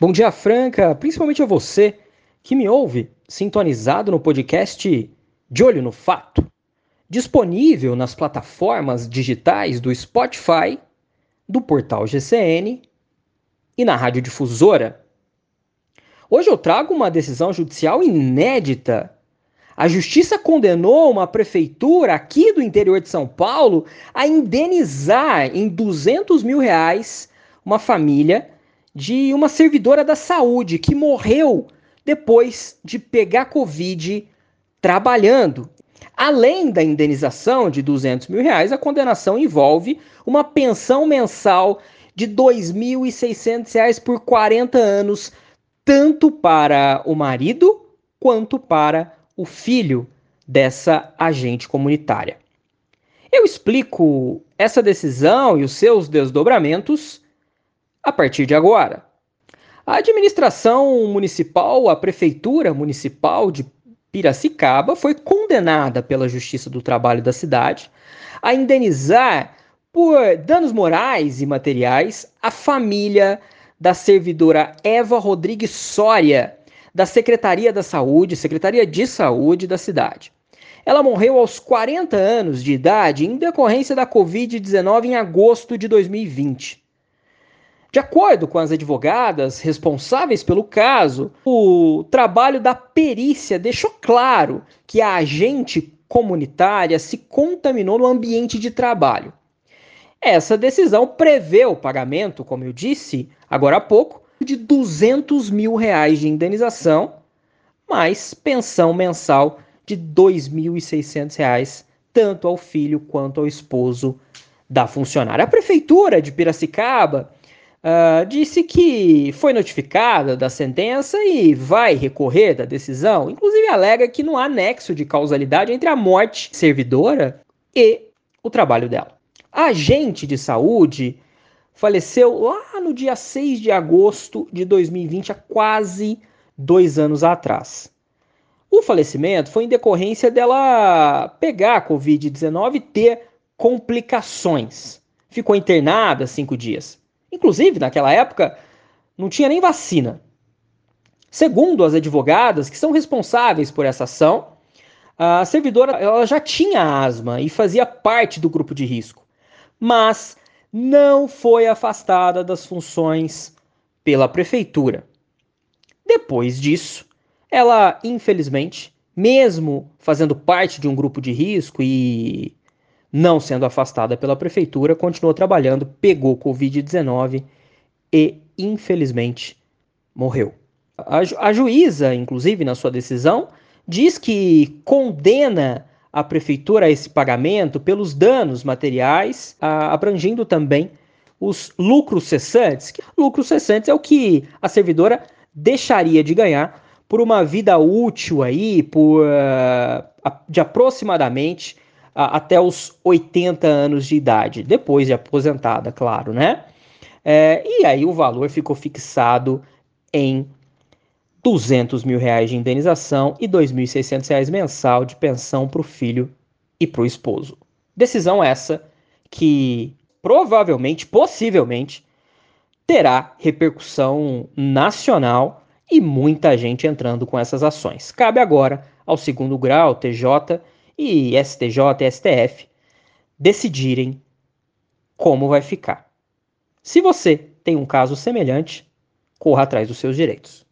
Bom dia, Franca, principalmente a você que me ouve sintonizado no podcast De Olho no Fato, disponível nas plataformas digitais do Spotify, do portal GCN e na Rádio Difusora. Hoje eu trago uma decisão judicial inédita. A justiça condenou uma prefeitura aqui do interior de São Paulo a indenizar em 200 mil reais uma família de uma servidora da saúde que morreu depois de pegar Covid trabalhando. Além da indenização de 200 mil reais, a condenação envolve uma pensão mensal de R$ 2.600 por 40 anos, tanto para o marido quanto para o filho dessa agente comunitária. Eu explico essa decisão e os seus desdobramentos a partir de agora. A administração municipal, a prefeitura municipal de Piracicaba, foi condenada pela Justiça do Trabalho da cidade a indenizar por danos morais e materiais a família da servidora Eva Rodrigues Soria, da Secretaria da Saúde, Secretaria de Saúde da cidade. Ela morreu aos 40 anos de idade em decorrência da Covid-19 em agosto de 2020. De acordo com as advogadas responsáveis pelo caso, o trabalho da perícia deixou claro que a agente comunitária se contaminou no ambiente de trabalho. Essa decisão prevê o pagamento, como eu disse agora há pouco, de 200 mil reais de indenização, mais pensão mensal de 2.600 reais, tanto ao filho quanto ao esposo da funcionária. A prefeitura de Piracicaba uh, disse que foi notificada da sentença e vai recorrer da decisão. Inclusive, alega que não há nexo de causalidade entre a morte servidora e o trabalho dela. A agente de saúde faleceu lá no dia 6 de agosto de 2020, há quase dois anos atrás. O falecimento foi em decorrência dela pegar a Covid-19 e ter complicações. Ficou internada cinco dias. Inclusive, naquela época, não tinha nem vacina. Segundo as advogadas que são responsáveis por essa ação, a servidora ela já tinha asma e fazia parte do grupo de risco, mas não foi afastada das funções pela prefeitura. Depois disso, ela, infelizmente, mesmo fazendo parte de um grupo de risco e não sendo afastada pela prefeitura, continuou trabalhando, pegou Covid-19 e, infelizmente, morreu. A, ju a, juíza, inclusive, na sua decisão, diz que condena a prefeitura a esse pagamento pelos danos materiais, a, abrangindo também os lucros cessantes. Lucros cessantes é o que a servidora deixaria de ganhar por uma vida útil aí, por uh, de aproximadamente até os 80 anos de idade, depois de aposentada, claro, né? É, e aí o valor ficou fixado em 200 mil reais de indenização e 2.600 reais mensal de pensão para o filho e para o esposo. Decisão essa que provavelmente, possivelmente, terá repercussão nacional e muita gente entrando com essas ações. Cabe agora ao segundo grau, TJ, e STJ e STF decidirem como vai ficar. Se você tem um caso semelhante, corra atrás dos seus direitos.